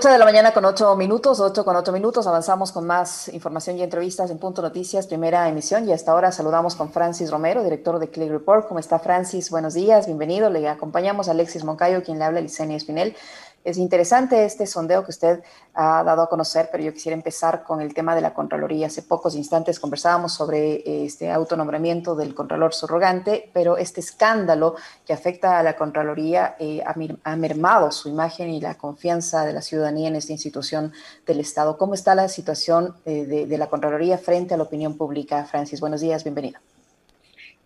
8 de la mañana con 8 minutos, 8 con 8 minutos. Avanzamos con más información y entrevistas en Punto Noticias, primera emisión. Y hasta ahora saludamos con Francis Romero, director de Click Report. ¿Cómo está Francis? Buenos días, bienvenido. Le acompañamos a Alexis Moncayo, quien le habla, Licenia Espinel. Es interesante este sondeo que usted ha dado a conocer, pero yo quisiera empezar con el tema de la Contraloría. Hace pocos instantes conversábamos sobre eh, este autonombramiento del Contralor subrogante, pero este escándalo que afecta a la Contraloría eh, ha, mermado su imagen y la confianza de la ciudadanía en esta institución del Estado. ¿Cómo está la situación eh, de, de la Contraloría frente a la opinión pública? Francis, buenos días, bienvenido.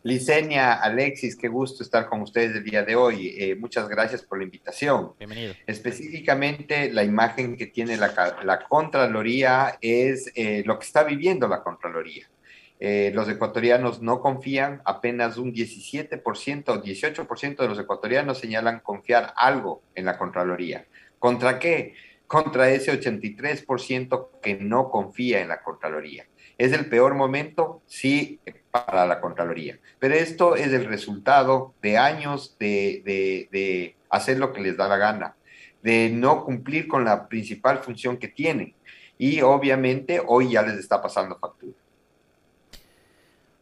Licenia, Alexis, qué gusto estar con ustedes el día de hoy. Eh, muchas gracias por la invitación. Bienvenido. Específicamente, la imagen que tiene la, Contraloría es eh, lo que está viviendo la Contraloría. Eh, los ecuatorianos no confían, apenas un 17% o 18% de los ecuatorianos señalan confiar algo en la Contraloría. ¿Contra qué? Contra ese 83% que no confía en la Contraloría. ¿Es el peor momento? Sí, para la Contraloría. Pero esto es el resultado de años de, hacer lo que les da la gana, de no cumplir con la principal función que tienen. Y obviamente hoy ya les está pasando factura.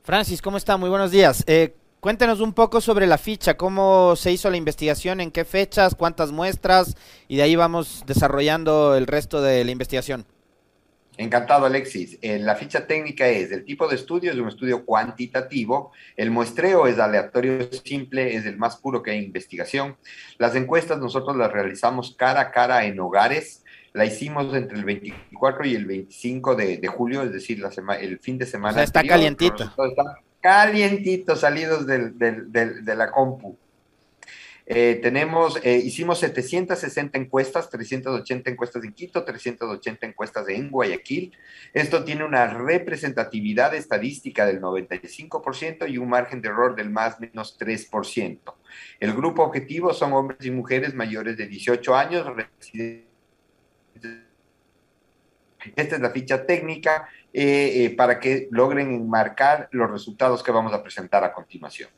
Francis, ¿cómo está? Muy buenos días. Eh, cuéntenos un poco sobre la ficha, cómo se hizo la investigación, en qué fechas, cuántas muestras, y de ahí vamos desarrollando el resto de la investigación. Encantado, Alexis. Eh, la ficha técnica es, el tipo de estudio es un estudio cuantitativo, el muestreo es aleatorio simple, es el más puro que hay investigación. Las encuestas nosotros las realizamos cara a cara en hogares, la hicimos entre el 24 y el 25 de, julio, es decir, la el fin de semana. O sea, está calientito. Está calientito, salidos de la compu. Eh, tenemos, eh, hicimos 760 encuestas, 380 encuestas en Quito, 380 encuestas en Guayaquil. Esto tiene una representatividad estadística del 95% y un margen de error del más menos 3%. El grupo objetivo son hombres y mujeres mayores de 18 años, Esta es la ficha técnica eh, para que logren enmarcar los resultados que vamos a presentar a continuación.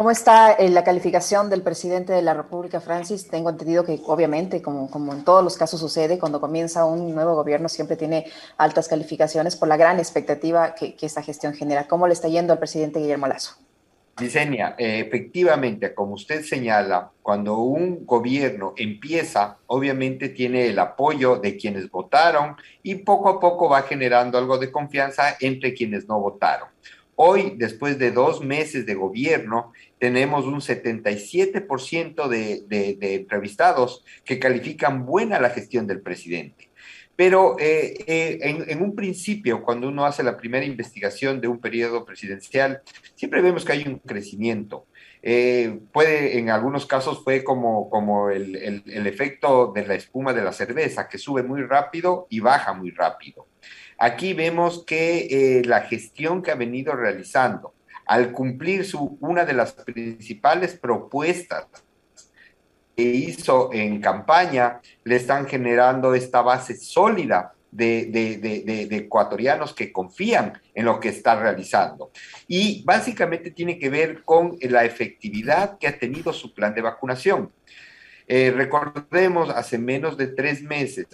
¿Cómo está eh, la calificación del presidente de la República, Francis? Tengo entendido que obviamente, como, como en todos los casos sucede, cuando comienza un nuevo gobierno siempre tiene altas calificaciones por la gran expectativa que, esta gestión genera. ¿Cómo le está yendo al presidente Guillermo Lazo? Diseña, eh, efectivamente, como usted señala, cuando un gobierno empieza, obviamente tiene el apoyo de quienes votaron y poco a poco va generando algo de confianza entre quienes no votaron. Hoy, después de dos meses de gobierno, tenemos un 77% de, entrevistados que califican buena la gestión del presidente. Pero eh, eh, en, un principio, cuando uno hace la primera investigación de un periodo presidencial, siempre vemos que hay un crecimiento. Eh, puede, en algunos casos fue como, como el, el efecto de la espuma de la cerveza, que sube muy rápido y baja muy rápido. Aquí vemos que eh, la gestión que ha venido realizando, al cumplir su, una de las principales propuestas que hizo en campaña, le están generando esta base sólida de, de, ecuatorianos que confían en lo que está realizando. Y básicamente tiene que ver con la efectividad que ha tenido su plan de vacunación. Eh, recordemos, hace menos de tres meses,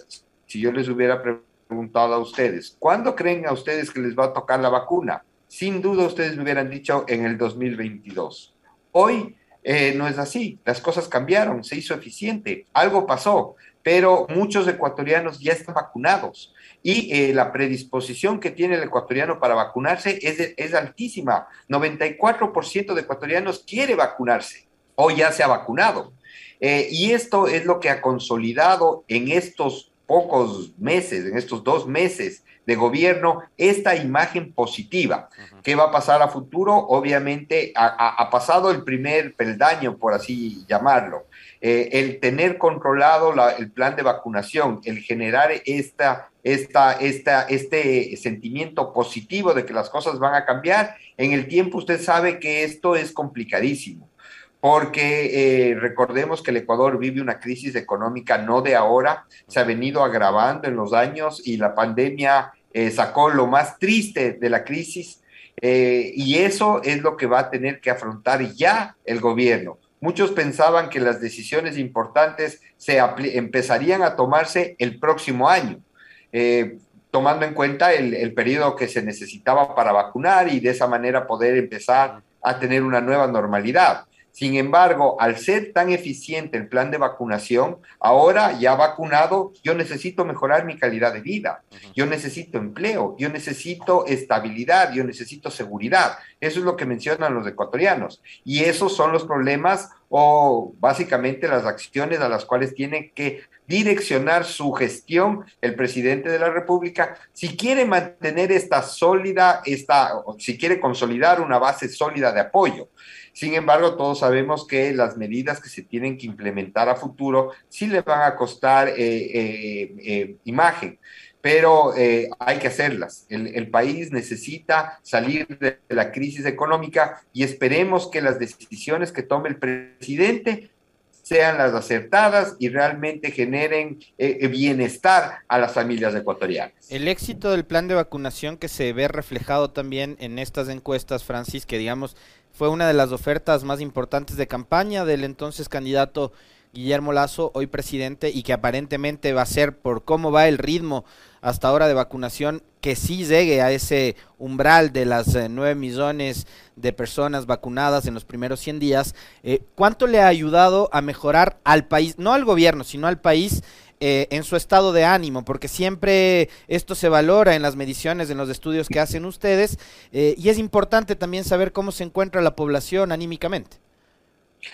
si yo les hubiera preguntado a ustedes, ¿cuándo creen a ustedes que les va a tocar la vacuna? Sin duda ustedes me hubieran dicho en el 2022. Hoy eh, no es así, las cosas cambiaron, se hizo eficiente, algo pasó, pero muchos ecuatorianos ya están vacunados y eh, la predisposición que tiene el ecuatoriano para vacunarse es, es altísima. 94% de ecuatorianos quiere vacunarse o ya se ha vacunado. Eh, y esto es lo que ha consolidado en estos pocos meses, en estos dos meses de gobierno, esta imagen positiva. ¿Qué va a pasar a futuro? Obviamente ha, pasado el primer peldaño, por así llamarlo. Eh, el tener controlado el plan de vacunación, el generar esta, esta, esta, este sentimiento positivo de que las cosas van a cambiar, en el tiempo usted sabe que esto es complicadísimo porque eh, recordemos que el Ecuador vive una crisis económica no de ahora, se ha venido agravando en los años y la pandemia eh, sacó lo más triste de la crisis eh, y eso es lo que va a tener que afrontar ya el gobierno. muchos pensaban que las decisiones importantes se empezarían a tomarse el próximo año. Eh, tomando en cuenta el, el periodo que se necesitaba para vacunar y de esa manera poder empezar a tener una nueva normalidad. Sin embargo, al ser tan eficiente el plan de vacunación, ahora ya vacunado, yo necesito mejorar mi calidad de vida, yo necesito empleo, yo necesito estabilidad, yo necesito seguridad. Eso es lo que mencionan los ecuatorianos. Y esos son los problemas o básicamente las acciones a las cuales tiene que direccionar su gestión el presidente de la República si quiere mantener esta sólida, esta, si quiere consolidar una base sólida de apoyo. Sin embargo, todos sabemos que las medidas que se tienen que implementar a futuro sí le van a costar eh, eh, eh, imagen pero hay que hacerlas. El, país necesita salir de la crisis económica y esperemos que las decisiones que tome el presidente sean las acertadas y realmente generen bienestar a las familias ecuatorianas. El éxito del plan de vacunación que se ve reflejado también en estas encuestas, Francis, que digamos fue una de las ofertas más importantes de campaña del entonces candidato Guillermo Lazo, hoy presidente, y que aparentemente va a ser por cómo va el ritmo hasta ahora de vacunación, que sí llegue a ese umbral de las eh, nueve millones de personas vacunadas en los primeros 100 días. Eh, ¿Cuánto le ha ayudado a mejorar al país, no al gobierno, sino al país? Eh, en su estado de ánimo, porque siempre esto se valora en las mediciones, en los estudios que hacen ustedes, eh, y es importante también saber cómo se encuentra la población anímicamente.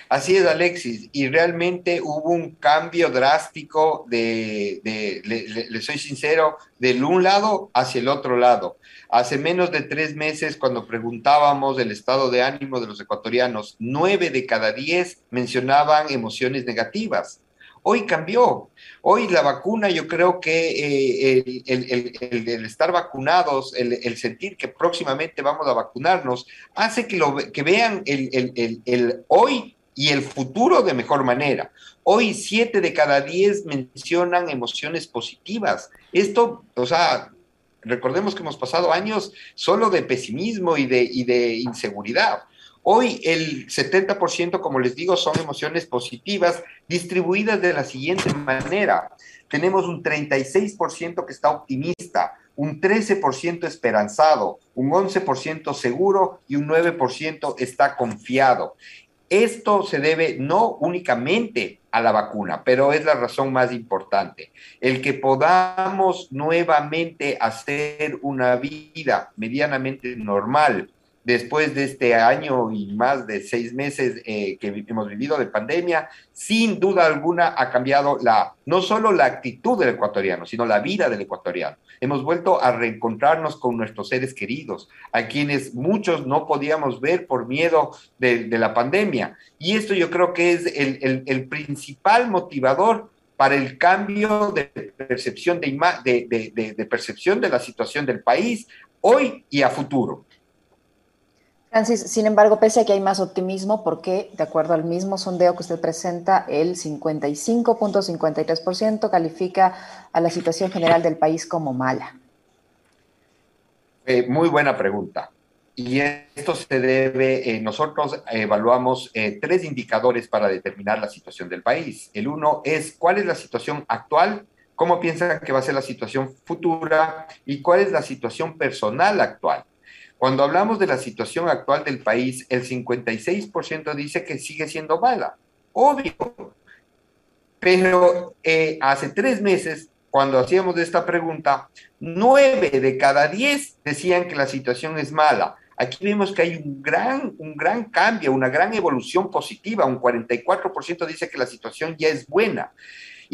Así es, Alexis, y realmente hubo un cambio drástico de, le, soy sincero, del un lado hacia el otro lado. Hace menos de tres meses, cuando preguntábamos del estado de ánimo de los ecuatorianos, nueve de cada diez mencionaban emociones negativas. Hoy cambió. Hoy la vacuna, yo creo que eh, el, estar vacunados, el, sentir que próximamente vamos a vacunarnos, hace que, lo, que vean el, hoy y el futuro de mejor manera. Hoy siete de cada diez mencionan emociones positivas. Esto, o sea, recordemos que hemos pasado años solo de pesimismo y de, y de inseguridad. Hoy el 70%, como les digo, son emociones positivas distribuidas de la siguiente manera. Tenemos un 36% que está optimista, un 13% esperanzado, un 11% seguro y un 9% está confiado. Esto se debe no únicamente a la vacuna, pero es la razón más importante. El que podamos nuevamente hacer una vida medianamente normal, después de este año y más de seis meses eh, que hemos vivido de pandemia, sin duda alguna ha cambiado la, no solo la actitud del ecuatoriano, sino la vida del ecuatoriano. Hemos vuelto a reencontrarnos con nuestros seres queridos, a quienes muchos no podíamos ver por miedo de, la pandemia. Y esto yo creo que es el, principal motivador para el cambio de percepción de, de percepción de la situación del país hoy y a futuro. Francis, sin embargo, pese a que hay más optimismo, porque de acuerdo al mismo sondeo que usted presenta, el 55.53% califica a la situación general del país como mala. Eh, muy buena pregunta. Y esto se debe, eh, nosotros evaluamos eh, tres indicadores para determinar la situación del país. El uno es cuál es la situación actual, cómo piensan que va a ser la situación futura y cuál es la situación personal actual. Cuando hablamos de la situación actual del país, el 56% dice que sigue siendo mala. Obvio. Pero eh, hace tres meses, cuando hacíamos esta pregunta, nueve de cada diez decían que la situación es mala. Aquí vemos que hay un gran, un gran cambio, una gran evolución positiva. Un 44% dice que la situación ya es buena.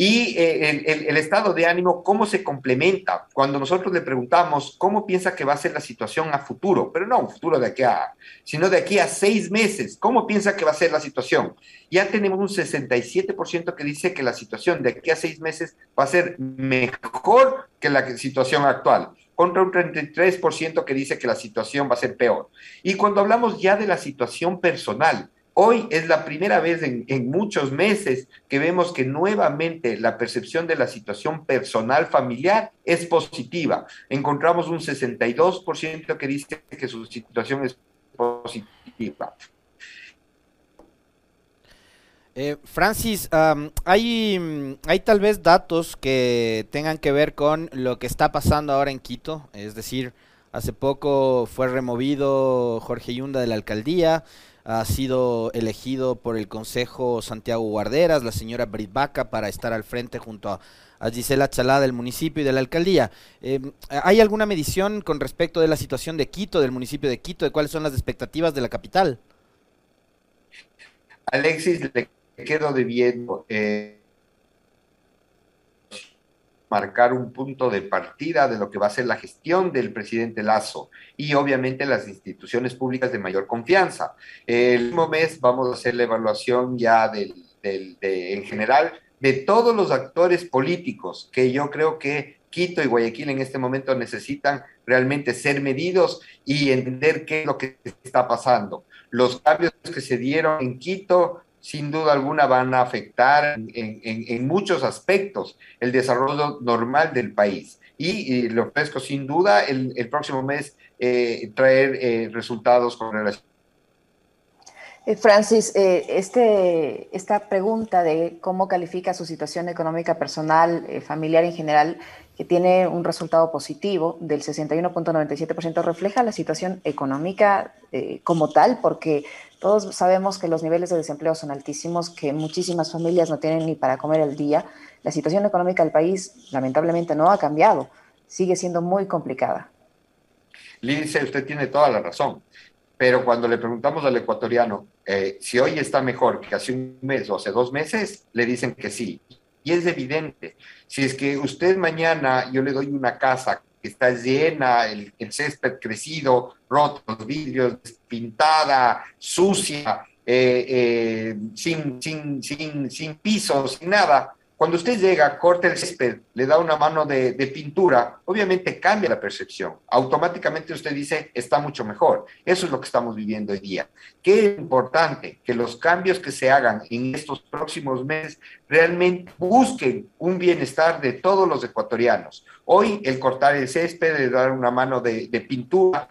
Y eh, el, estado de ánimo, ¿cómo se complementa? Cuando nosotros le preguntamos cómo piensa que va a ser la situación a futuro, pero no un futuro de aquí a, sino de aquí a seis meses, ¿cómo piensa que va a ser la situación? Ya tenemos un 67% que dice que la situación de aquí a seis meses va a ser mejor que la situación actual contra un 33% que dice que la situación va a ser peor. Y cuando hablamos ya de la situación personal, Hoy es la primera vez en, muchos meses que vemos que nuevamente la percepción de la situación personal familiar es positiva. Encontramos un 62% que dice que su situación es positiva. Eh, Francis, hay, hay tal vez datos que tengan que ver con lo que está pasando ahora en Quito, es decir, hace poco fue removido Jorge Yunda de la alcaldía, ha sido elegido por el Consejo Santiago Guarderas, la señora Brit Baca, para estar al frente junto a, Gisela Chalá del municipio y de la alcaldía. Em, ¿Hay alguna medición con respecto de la situación de Quito, del municipio de Quito, de cuáles son las expectativas de la capital? Alexis, le quedo debiendo. Eh, marcar un punto de partida de lo que va a ser la gestión del presidente Lazo y obviamente las instituciones públicas de mayor confianza. El mismo mes vamos a hacer la evaluación ya del, en general de todos los actores políticos que yo creo que Quito y Guayaquil en este momento necesitan realmente ser medidos y entender qué es lo que está pasando. Los cambios que se dieron en Quito sin duda alguna van a afectar en, muchos aspectos el desarrollo normal del país. Y, le ofrezco sin duda el, próximo mes eh, traer eh, resultados con relación. Eh, Francis, este, esta pregunta de cómo califica su situación económica personal, familiar en general, que tiene un resultado positivo del 61.97%, refleja la situación económica como tal, porque todos sabemos que los niveles de desempleo son altísimos, que muchísimas familias no tienen ni para comer el día. La situación económica del país lamentablemente no ha cambiado, sigue siendo muy complicada. Lince, usted tiene toda la razón, pero cuando le preguntamos al ecuatoriano eh, si hoy está mejor que hace un mes o hace dos meses, le dicen que sí. Y es evidente, si es que usted mañana yo le doy una casa está llena, el, césped crecido, roto, los vidrios, pintada, sucia, eh, eh, sin, sin, sin, sin pisos, sin nada. Cuando usted llega, corta el césped, le da una mano de, pintura, obviamente cambia la percepción. Automáticamente usted dice, está mucho mejor. Eso es lo que estamos viviendo hoy día. Qué importante que los cambios que se hagan en estos próximos meses realmente busquen un bienestar de todos los ecuatorianos. Hoy el cortar el césped, el dar una mano de, pintura,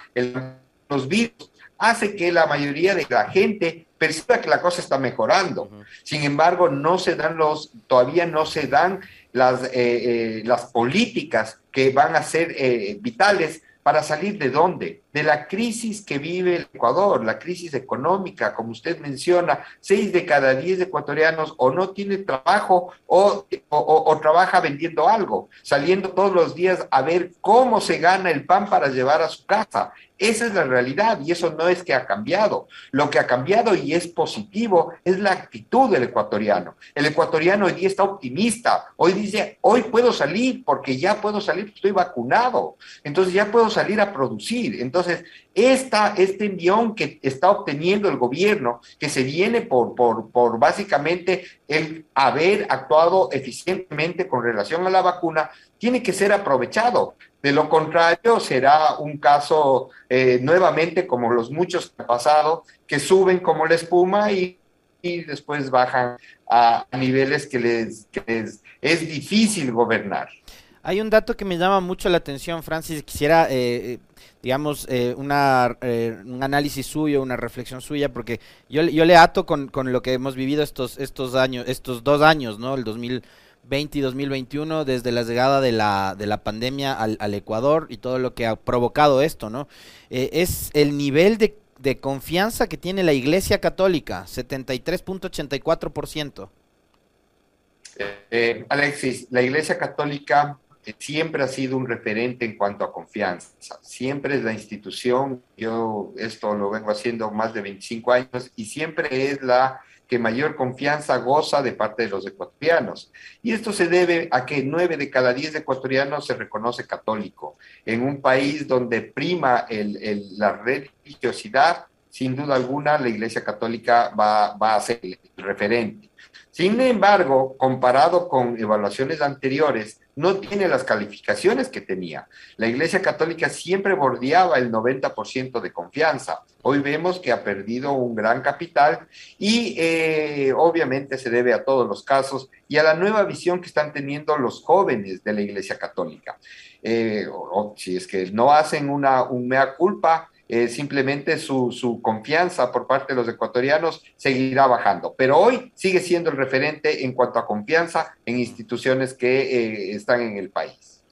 los vidrios, hace que la mayoría de la gente perciba que la cosa está mejorando. Sin embargo, no se dan los, todavía no se dan las, eh, eh, las políticas que van a ser eh, vitales para salir de dónde? De la crisis que vive el Ecuador, la crisis económica, como usted menciona, seis de cada diez ecuatorianos o no tiene trabajo o, o, trabaja vendiendo algo, saliendo todos los días a ver cómo se gana el pan para llevar a su casa. Esa es la realidad y eso no es que ha cambiado. Lo que ha cambiado y es positivo es la actitud del ecuatoriano. El ecuatoriano hoy día está optimista. Hoy dice, hoy puedo salir porque ya puedo salir, estoy vacunado. Entonces ya puedo salir a producir. Esta, este envión que está obteniendo el gobierno, que se viene por, básicamente el haber actuado eficientemente con relación a la vacuna, tiene que ser aprovechado. De lo contrario, será un caso eh, nuevamente como los muchos que han pasado, que suben como la espuma y, después bajan a niveles que les, que les es difícil gobernar. Hay un dato que me llama mucho la atención, Francis. Quisiera, eh, eh, digamos, eh, una, un análisis suyo, una reflexión suya, porque yo, yo le ato con, con, lo que hemos vivido estos, estos años, estos dos años, ¿no? El 2020 y 2021, desde la llegada de la, de la pandemia al, Ecuador y todo lo que ha provocado esto, ¿no? es el nivel de, de confianza que tiene la Iglesia Católica, 73.84%. Eh, Alexis, la Iglesia Católica siempre ha sido un referente en cuanto a confianza. Siempre es la institución, yo esto lo vengo haciendo más de 25 años y siempre es la que mayor confianza goza de parte de los ecuatorianos. Y esto se debe a que nueve de cada diez ecuatorianos se reconoce católico. En un país donde prima la religiosidad, sin duda alguna la Iglesia Católica va, va a ser el referente. Sin embargo, comparado con evaluaciones anteriores, no tiene las calificaciones que tenía. La Iglesia Católica siempre bordeaba el 90% de confianza. Hoy vemos que ha perdido un gran capital y eh, obviamente se debe a todos los casos y a la nueva visión que están teniendo los jóvenes de la Iglesia Católica. Eh, si es que no hacen una un mea culpa, eh, simplemente su, confianza por parte de los ecuatorianos seguirá bajando. Pero hoy sigue siendo el referente en cuanto a confianza en instituciones que eh, están en el país.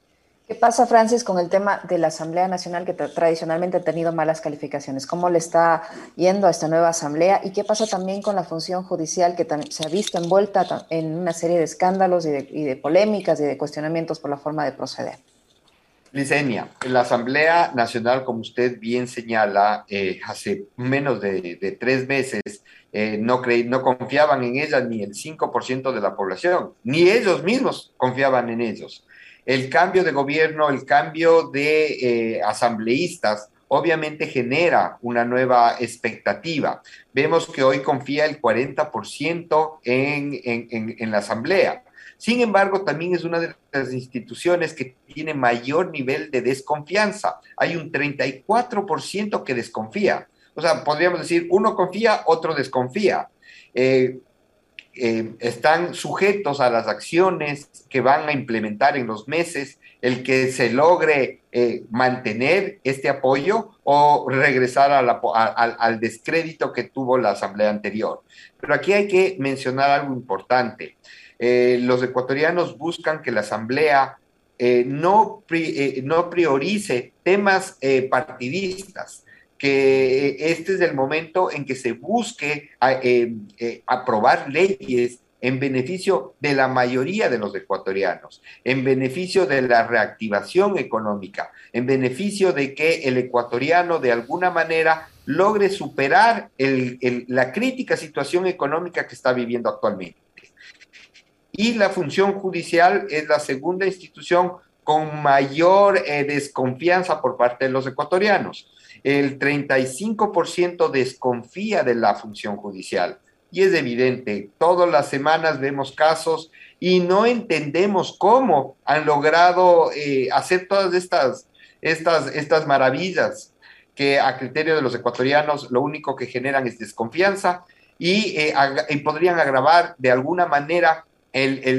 ¿Qué pasa, Francis, con el tema de la Asamblea Nacional que tradicionalmente ha tenido malas calificaciones? ¿Cómo le está yendo a esta nueva Asamblea? ¿Y qué pasa también con la función judicial que se ha visto envuelta en una serie de escándalos y de, y de polémicas y de cuestionamientos por la forma de proceder? Licenia, la Asamblea Nacional, como usted bien señala, eh, hace menos de, tres meses eh, no, no confiaban en ella ni el 5% de la población, ni ellos mismos confiaban en ellos. El cambio de gobierno, el cambio de eh, asambleístas, obviamente genera una nueva expectativa. Vemos que hoy confía el 40% en, en, en la Asamblea. Sin embargo, también es una de las instituciones que tiene mayor nivel de desconfianza. Hay un 34% que desconfía. O sea, podríamos decir, uno confía, otro desconfía. Eh, eh, están sujetos a las acciones que van a implementar en los meses, el que se logre eh, mantener este apoyo o regresar al descrédito que tuvo la asamblea anterior. Pero aquí hay que mencionar algo importante. Eh, los ecuatorianos buscan que la Asamblea eh, no, eh, no priorice temas partidistas, que este es el momento en que se busque aprobar leyes en beneficio de la mayoría de los ecuatorianos, en beneficio de la reactivación económica, en beneficio de que el ecuatoriano de alguna manera logre superar la crítica situación económica que está viviendo actualmente y la función judicial es la segunda institución con mayor eh, desconfianza por parte de los ecuatorianos. El 35% desconfía de la función judicial. Y es evidente, todas las semanas vemos casos y no entendemos cómo han logrado eh, hacer todas estas, estas, estas maravillas que a criterio de los ecuatorianos lo único que generan es desconfianza y, eh, y podrían agravar de alguna manera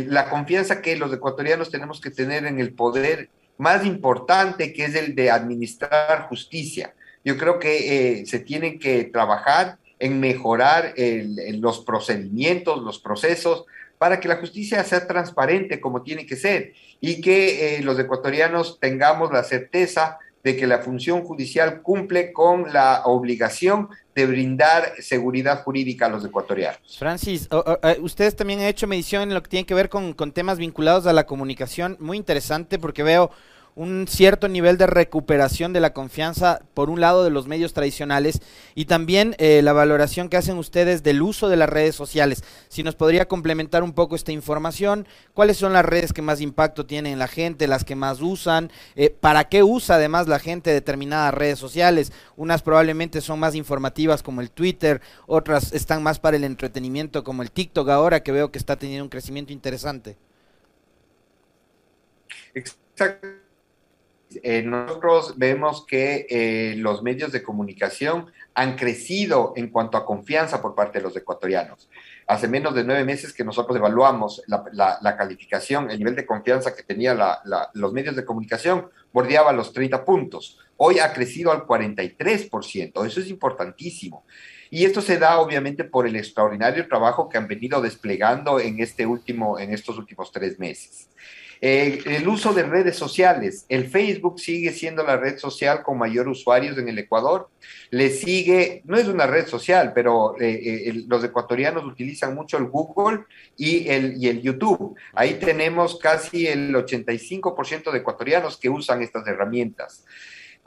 la confianza que los ecuatorianos tenemos que tener en el poder más importante, que es el de administrar justicia. Yo creo que eh, se tiene que trabajar en mejorar los procedimientos, los procesos, para que la justicia sea transparente como tiene que ser y que eh, los ecuatorianos tengamos la certeza de que la función judicial cumple con la obligación de brindar seguridad jurídica a los ecuatorianos. Francis, eh, ustedes también han hecho medición en lo que tiene que ver con, con temas vinculados a la comunicación, muy interesante porque veo un cierto nivel de recuperación de la confianza, por un lado, de los medios tradicionales y también eh, la valoración que hacen ustedes del uso de las redes sociales. Si nos podría complementar un poco esta información, cuáles son las redes que más impacto tienen en la gente, las que más usan, eh, para qué usa además la gente determinadas redes sociales. Unas probablemente son más informativas como el Twitter, otras están más para el entretenimiento como el TikTok ahora que veo que está teniendo un crecimiento interesante. Exacto eh, nosotros vemos que eh, los medios de comunicación han crecido en cuanto a confianza por parte de los ecuatorianos. Hace menos de nueve meses que nosotros evaluamos la, calificación, el nivel de confianza que tenían los medios de comunicación, bordeaba los 30 puntos. Hoy ha crecido al 43%, eso es importantísimo. Y esto se da obviamente por el extraordinario trabajo que han venido desplegando en, este último, en estos últimos tres meses. Eh, el uso de redes sociales. El Facebook sigue siendo la red social con mayor usuarios en el Ecuador. Le sigue, no es una red social, pero eh, eh, los ecuatorianos utilizan mucho el Google y el, y el YouTube. Ahí tenemos casi el 85% de ecuatorianos que usan estas herramientas.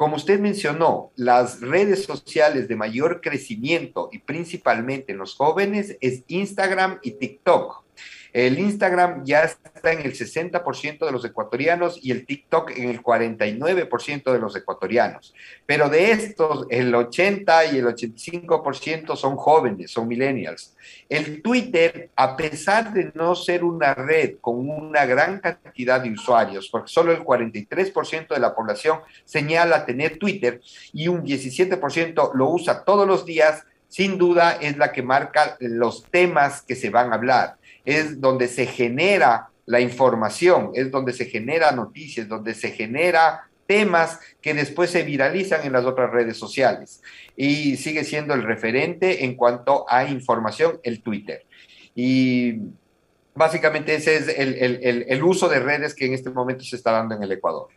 Como usted mencionó, las redes sociales de mayor crecimiento y principalmente en los jóvenes es Instagram y TikTok. El Instagram ya está en el 60% de los ecuatorianos y el TikTok en el 49% de los ecuatorianos. Pero de estos, el 80 y el 85% son jóvenes, son millennials. El Twitter, a pesar de no ser una red con una gran cantidad de usuarios, porque solo el 43% de la población señala tener Twitter y un 17% lo usa todos los días, sin duda es la que marca los temas que se van a hablar es donde se genera la información, es donde se genera noticias, donde se genera temas que después se viralizan en las otras redes sociales. Y sigue siendo el referente en cuanto a información, el Twitter. Y básicamente ese es el, uso de redes que en este momento se está dando en el Ecuador.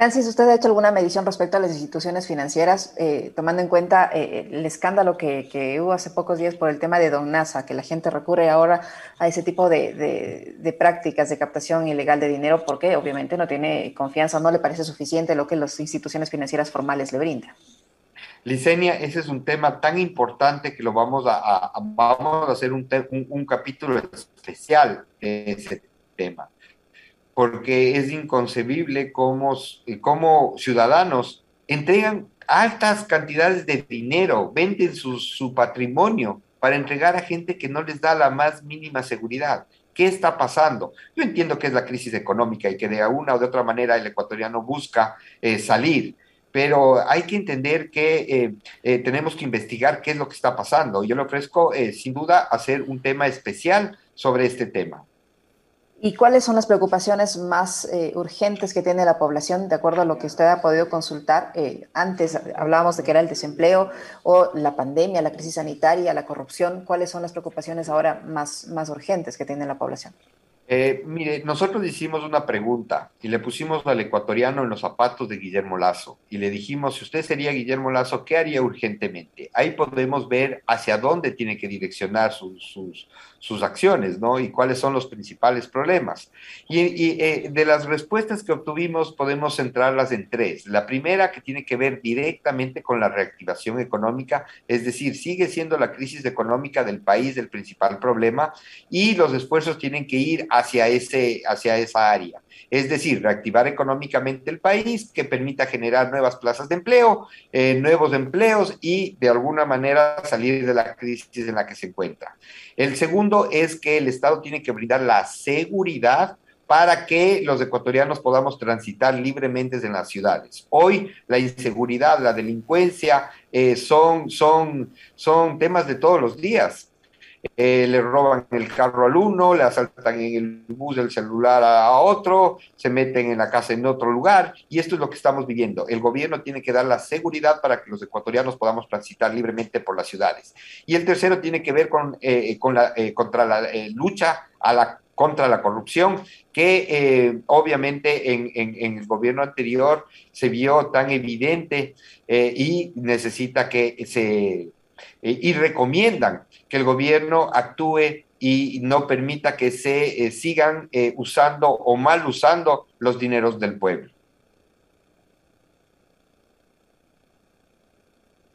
Francis, ¿usted ha hecho alguna medición respecto a las instituciones financieras, eh, tomando en cuenta eh, el escándalo que, hubo hace pocos días por el tema de Don Nasa, que la gente recurre ahora a ese tipo de, prácticas de captación ilegal de dinero porque obviamente no tiene confianza, no le parece suficiente lo que las instituciones financieras formales le brindan? Licenia, ese es un tema tan importante que lo vamos a, vamos a hacer un, un, capítulo especial de ese tema, porque es inconcebible cómo, cómo ciudadanos entregan altas cantidades de dinero, venden su, patrimonio para entregar a gente que no les da la más mínima seguridad. ¿Qué está pasando? Yo entiendo que es la crisis económica y que de una o de otra manera el ecuatoriano busca eh, salir, pero hay que entender que eh, eh, tenemos que investigar qué es lo que está pasando. Yo le ofrezco, eh, sin duda, hacer un tema especial sobre este tema. ¿Y cuáles son las preocupaciones más urgentes que tiene la población, de acuerdo a lo que usted ha podido consultar? antes hablábamos de que era el desempleo o la pandemia, la crisis sanitaria, la corrupción. ¿Cuáles son las preocupaciones ahora más, más urgentes que tiene la población? Eh, mire, nosotros hicimos una pregunta y le pusimos al ecuatoriano en los zapatos de Guillermo Lazo y le dijimos, si usted sería Guillermo Lazo, ¿qué haría urgentemente? Ahí podemos ver hacia dónde tiene que direccionar sus, sus acciones, ¿no? Y cuáles son los principales problemas. Y, eh, de las respuestas que obtuvimos podemos centrarlas en tres. La primera que tiene que ver directamente con la reactivación económica, es decir, sigue siendo la crisis económica del país el principal problema y los esfuerzos tienen que ir hacia, ese, hacia esa área. Es decir, reactivar económicamente el país que permita generar nuevas plazas de empleo, eh, nuevos empleos y de alguna manera salir de la crisis en la que se encuentra. El segundo es que el Estado tiene que brindar la seguridad para que los ecuatorianos podamos transitar libremente en las ciudades. Hoy la inseguridad, la delincuencia eh, son, son, son temas de todos los días. Eh, le roban el carro al uno, le asaltan en el bus el celular a otro, se meten en la casa en otro lugar, y esto es lo que estamos viviendo. El gobierno tiene que dar la seguridad para que los ecuatorianos podamos transitar libremente por las ciudades. Y el tercero tiene que ver con, eh, con la, eh, contra la lucha a la contra la corrupción, que obviamente en, en, el gobierno anterior se vio tan evidente y necesita que se eh, y recomiendan que el gobierno actúe y no permita que se eh, sigan eh, usando o mal usando los dineros del pueblo.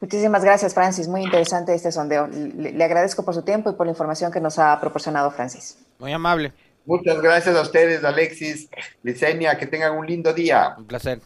Muchísimas gracias, Francis. Muy interesante este sondeo. Le, agradezco por su tiempo y por la información que nos ha proporcionado, Francis. Muy amable. Muchas gracias a ustedes, Alexis, Licenia. Que tengan un lindo día. Un placer.